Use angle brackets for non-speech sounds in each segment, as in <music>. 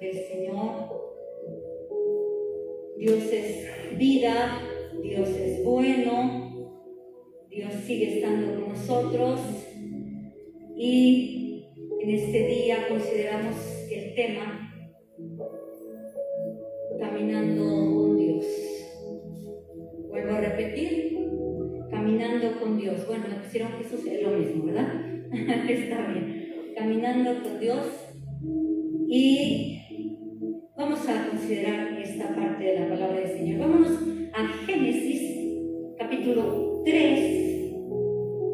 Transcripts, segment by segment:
del Señor. Dios es vida, Dios es bueno, Dios sigue estando con nosotros y en este día consideramos el tema caminando con Dios. Vuelvo a repetir, caminando con Dios. Bueno, me pusieron Jesús es lo mismo, ¿verdad? <laughs> Está bien. Caminando con Dios y vamos a considerar esta parte de la palabra del Señor. Vámonos a Génesis capítulo 3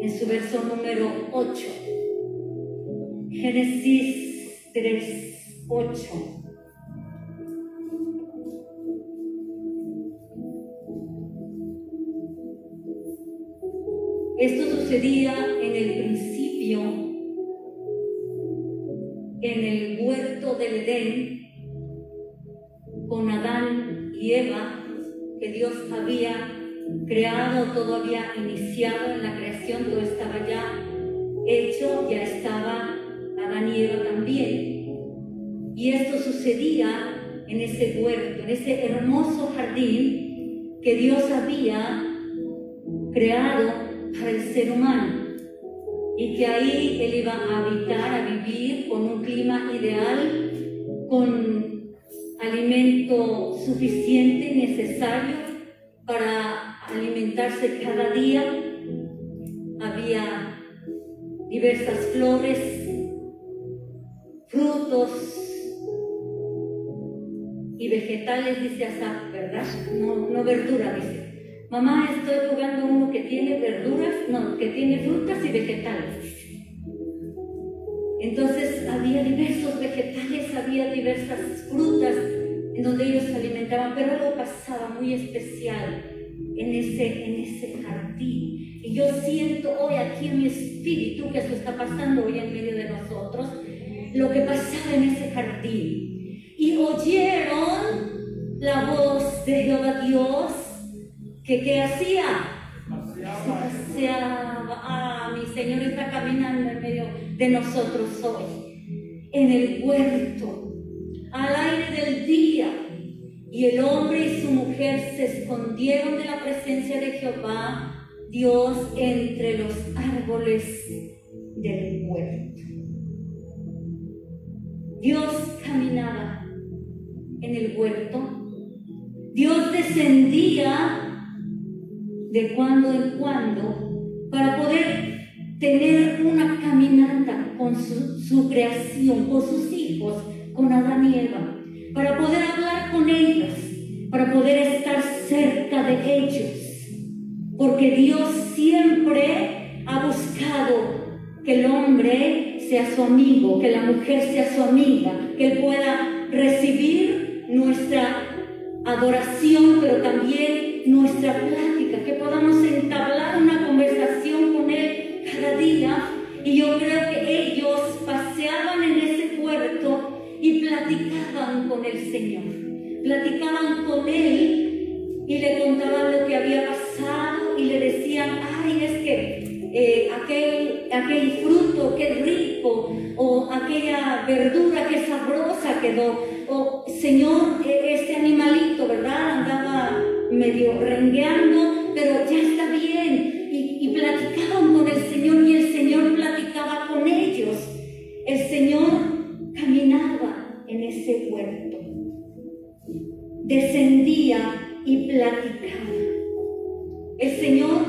en su verso número 8. Génesis 3, 8. Esto sucedía en el principio, con Adán y Eva, que Dios había creado, todo había iniciado en la creación, todo estaba ya hecho, ya estaba Adán y Eva también. Y esto sucedía en ese huerto, en ese hermoso jardín que Dios había creado para el ser humano y que ahí él iba a habitar, a vivir con un clima ideal, con alimento suficiente, y necesario para alimentarse cada día. Había diversas flores, frutos y vegetales, dice Asaf, ¿verdad? No, no verdura, dice. Mamá, estoy jugando uno que tiene verduras, no, que tiene frutas y vegetales. Entonces había diversos vegetales, había diversas frutas en donde ellos se alimentaban, pero algo pasaba muy especial en ese, en ese jardín. Y yo siento hoy aquí en mi espíritu que eso está pasando hoy en medio de nosotros, lo que pasaba en ese jardín. Y oyeron la voz de Jehová Dios ¿Qué, qué hacía? Paseaba. Ah, mi Señor está caminando en medio de nosotros hoy. En el huerto, al aire del día. Y el hombre y su mujer se escondieron de la presencia de Jehová, Dios, entre los árboles del huerto. Dios caminaba en el huerto. Dios descendía de cuando en cuando para poder tener una caminata con su, creación, con sus hijos, con Adán y Eva, para poder hablar con ellos, para poder estar cerca de ellos, porque Dios siempre ha buscado que el hombre sea su amigo, que la mujer sea su amiga, que él pueda recibir nuestra adoración, pero también nuestra plática, que podamos entablar una conversación día. Y yo creo que ellos paseaban en ese puerto y platicaban con el Señor. Platicaban con Él y le contaban lo que había pasado y le decían, ay, es que eh, aquel, aquel fruto, qué rico, o aquella verdura, qué sabrosa quedó, o Señor, e, este animalito, ¿verdad? Andaba medio rengueando, pero ya está bien. Y, y descendía y platicaba. El Señor,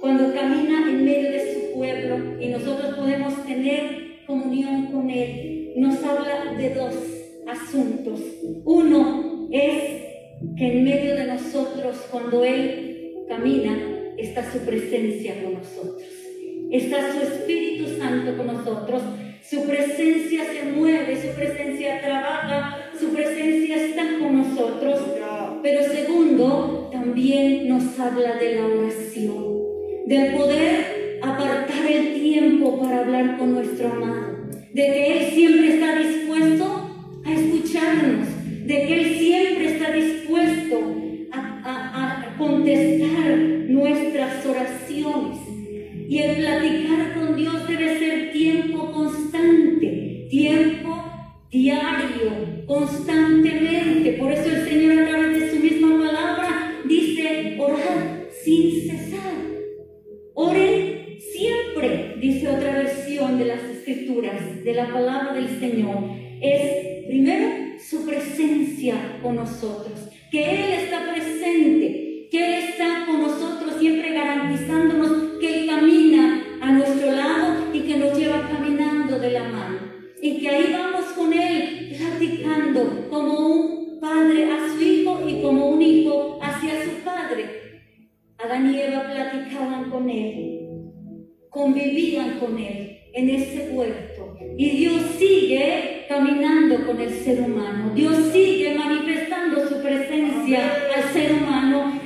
cuando camina en medio de su pueblo y nosotros podemos tener comunión con Él, nos habla de dos asuntos. Uno es que en medio de nosotros, cuando Él camina, está su presencia con nosotros. Está su Espíritu Santo con nosotros. Su presencia se mueve, su presencia trabaja, su presencia está con nosotros. Pero segundo, también nos habla de la oración, del poder apartar el tiempo para hablar con nuestro amado, de que Él siempre está dispuesto a escucharnos, de que Él siempre está dispuesto a, contestar nuestras oraciones. Y el platicar con Dios debe ser tiempo constante, Adán y platicaban con Él, convivían con Él en ese huerto. Y Dios sigue caminando con el ser humano. Dios sigue manifestando su presencia al ser humano.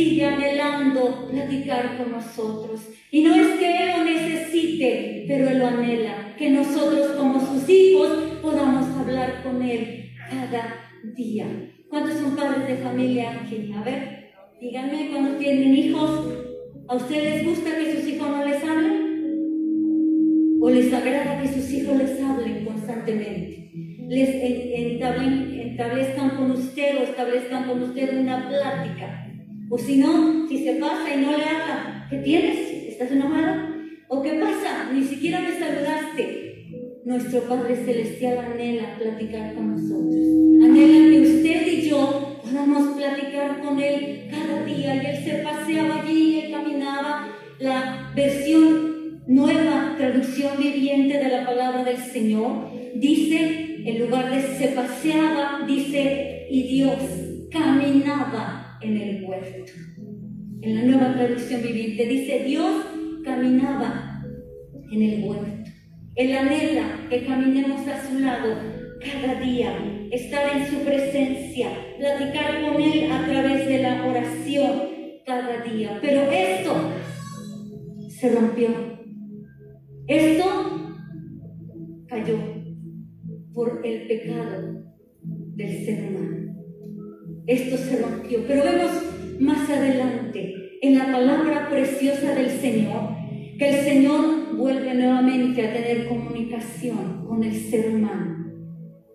Sigue anhelando platicar con nosotros. Y no es que Él lo necesite, pero Él lo anhela. Que nosotros como sus hijos podamos hablar con Él cada día. ¿Cuántos son padres de familia aquí? A ver, díganme cuando tienen hijos. ¿A ustedes les gusta que sus hijos no les hablen? ¿O les agrada que sus hijos les hablen constantemente? Les establezcan con usted o establezcan con usted una plática. O si no, si se pasa y no le habla, ¿qué tienes? ¿Estás enojado? ¿O qué pasa? Ni siquiera me saludaste. Nuestro Padre Celestial anhela platicar con nosotros. Anhela que usted y yo podamos platicar con Él cada día. Y Él se paseaba allí, y Él caminaba. La versión nueva, traducción viviente de la palabra del Señor, dice, en lugar de se paseaba, dice, y Dios caminaba en el huerto. En la nueva traducción viviente dice, Dios caminaba en el huerto. Él anhela que caminemos a su lado cada día, estar en su presencia, platicar con Él a través de la oración cada día. Pero esto se rompió. Esto cayó por el pecado del ser humano. Esto se rompió. Pero vemos más adelante en la palabra preciosa del Señor que el Señor vuelve nuevamente a tener comunicación con el ser humano.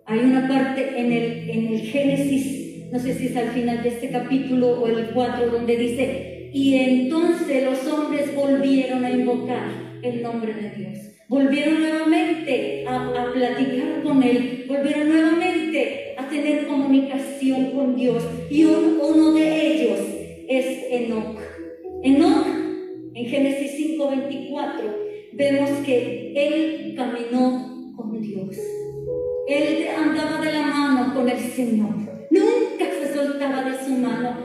Hay una parte en el, en el Génesis, no sé si es al final de este capítulo o el 4, donde dice, y entonces los hombres volvieron a invocar el nombre de Dios. Volvieron nuevamente a, a, platicar con Él, volvieron nuevamente tener comunicación con Dios. Y un, uno de ellos es Enoch. Enoch, en Génesis 5:24, vemos que Él caminó con Dios. Él andaba de la mano con el Señor. Nunca se soltaba de su mano.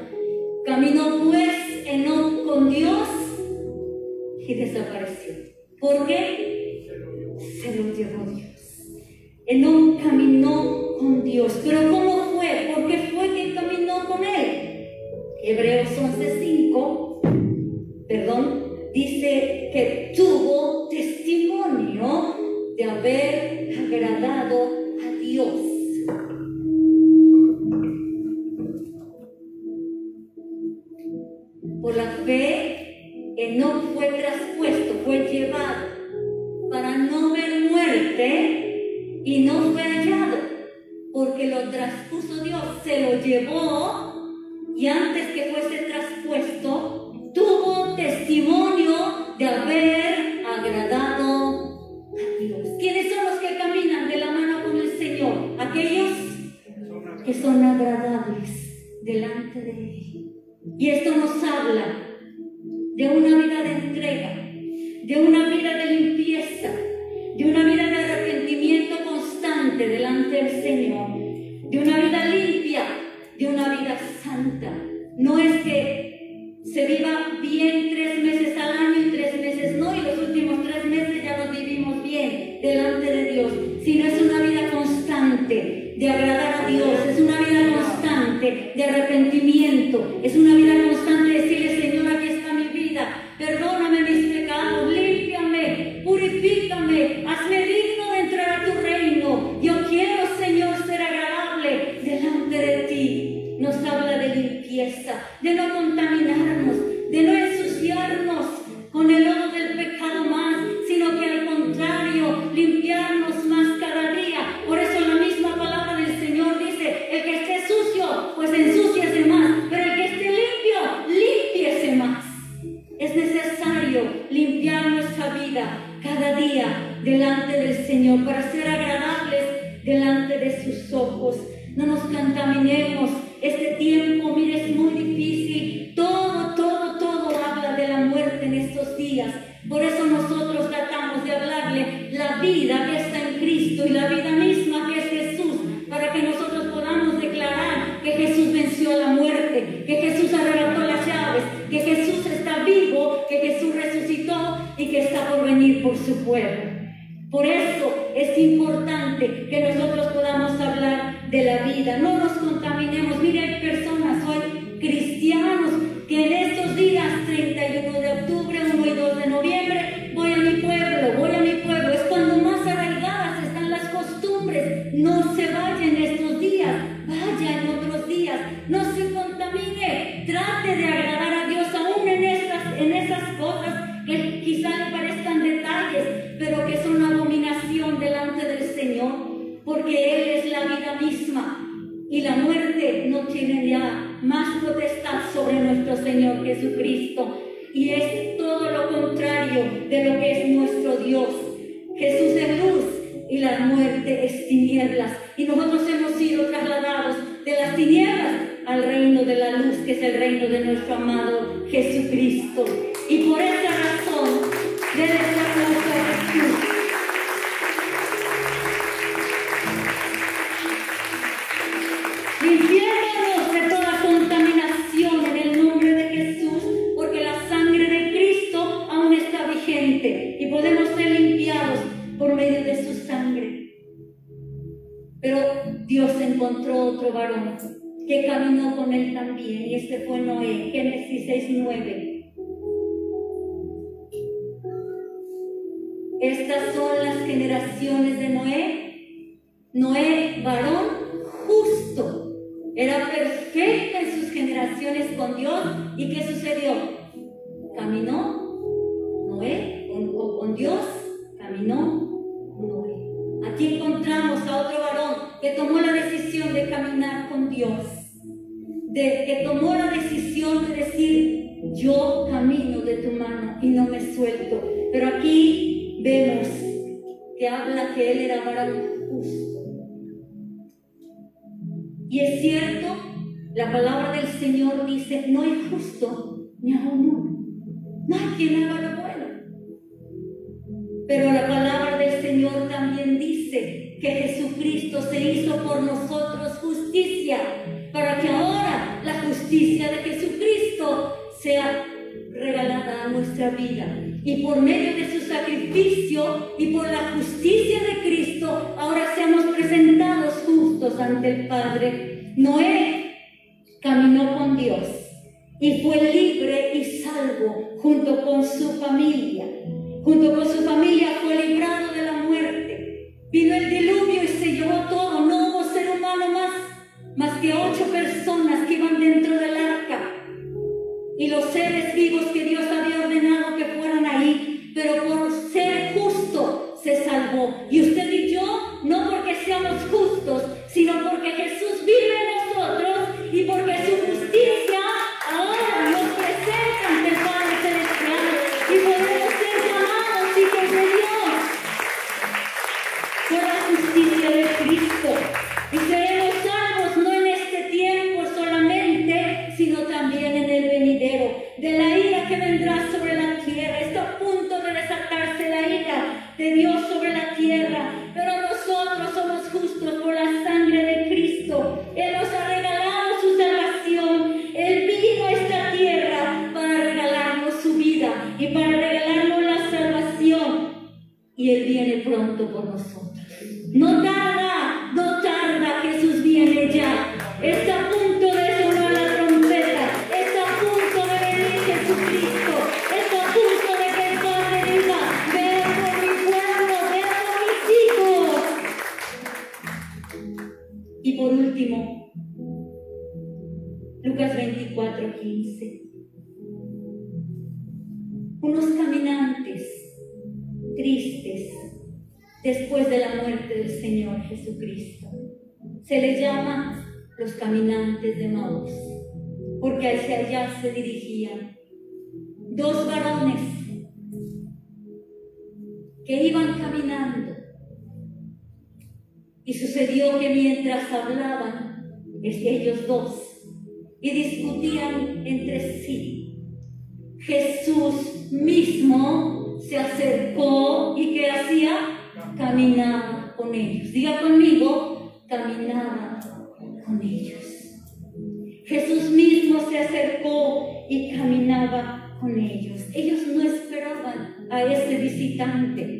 Caminó pues Enoch con Dios y desapareció. ¿Por qué? Se lo llevó Dios. Enoch caminó con Dios. Pero ¿cómo fue? ¿Por qué fue que caminó con Él? Hebreos 11:5, perdón, dice que tuvo testimonio de haber agradado a Dios. Por la fe, Enoch fue traspuesto, fue llevado para no ver muerte y no fue hallado, Dios, se lo llevó y antes venir por su pueblo. Por eso es importante que nosotros podamos hablar de la vida. No nos contaminemos. Mire, hay personas y es todo lo contrario de lo que es nuestro Dios. Jesús es luz y la muerte es tinieblas. Y nosotros hemos sido trasladados de las tinieblas al reino de la luz, que es el reino de nuestro amado Jesucristo. Y por esa razón, Este fue Noé, Génesis 6.9. Estas son las generaciones de Noé. Noé, varón justo, era perfecto en sus generaciones con Dios. ¿Y qué sucedió? Caminó Noé con, con Dios, caminó Noé. Aquí encontramos a otro varón que tomó la decisión de caminar con Dios de que tomó la decisión de decir, yo camino de tu mano y no me suelto. Pero aquí vemos que habla que él era varón justo. Y es cierto, la palabra del Señor dice, no hay justo ni a uno. No hay quien haga lo bueno. Pero la palabra del Señor también dice que Jesucristo se hizo por nosotros justicia vida. Y por medio de su sacrificio de Dios. unos caminantes tristes después de la muerte del Señor Jesucristo. Se les llama los caminantes de Maús, porque hacia allá se dirigían dos varones que iban caminando. Y sucedió que mientras hablaban, este, ellos dos, y discutían entre sí, Jesús mismo se acercó y ¿qué hacía? Caminaba con ellos. Diga conmigo, caminaba con ellos. Jesús mismo se acercó y caminaba con ellos. Ellos no esperaban a ese visitante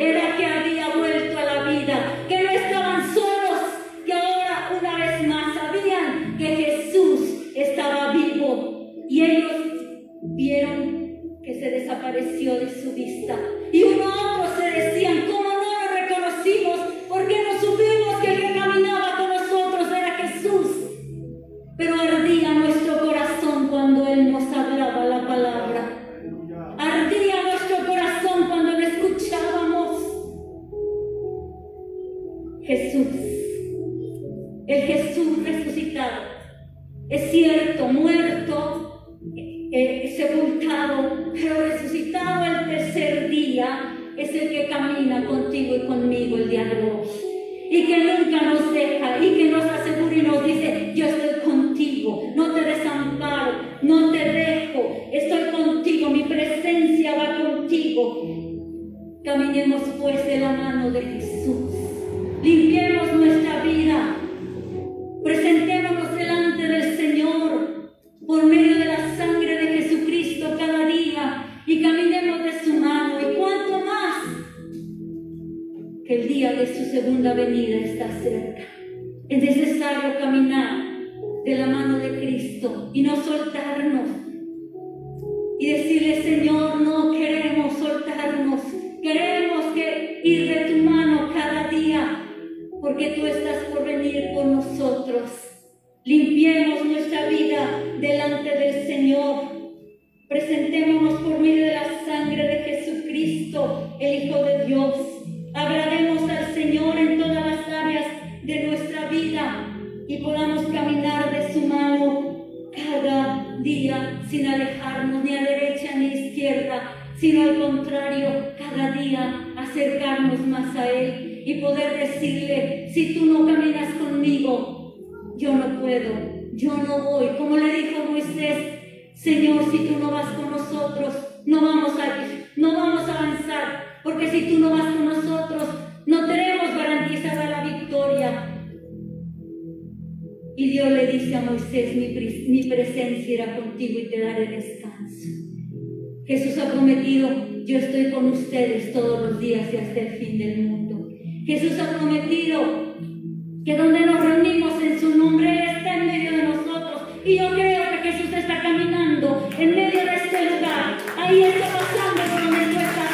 era que había contigo y conmigo el diálogo. Y que nunca nos deja y que nos asegura y nos dice, yo estoy y decirle, Señor, puedo, yo no voy. Como le dijo Moisés, Señor, si tú no vas con nosotros, no vamos a ir, no vamos a avanzar, porque si tú no vas con nosotros, no tenemos garantizada la victoria. Y Dios le dice a Moisés, mi, mi presencia irá contigo y te daré descanso. Jesús ha prometido, yo estoy con ustedes todos los días y hasta el fin del mundo. Jesús ha prometido, que donde nos reunimos en su nombre está en medio de nosotros. Y yo creo que Jesús está caminando en medio de este lugar. Ahí está pasando por donde tú estás.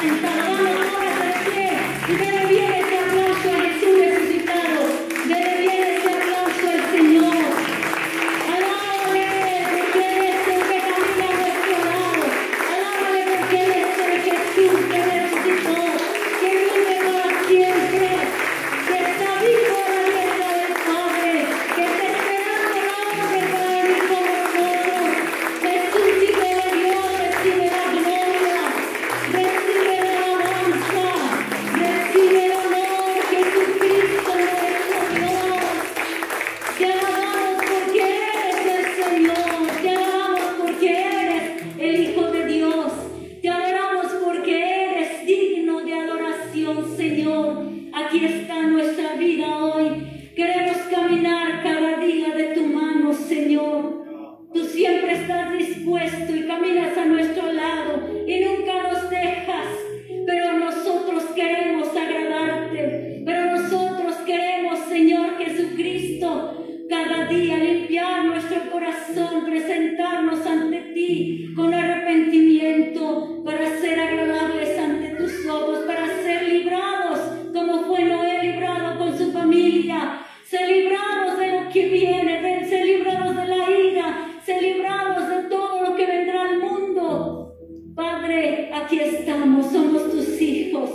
Señor. Aquí está nuestra vida hoy. aquí estamos, somos tus hijos.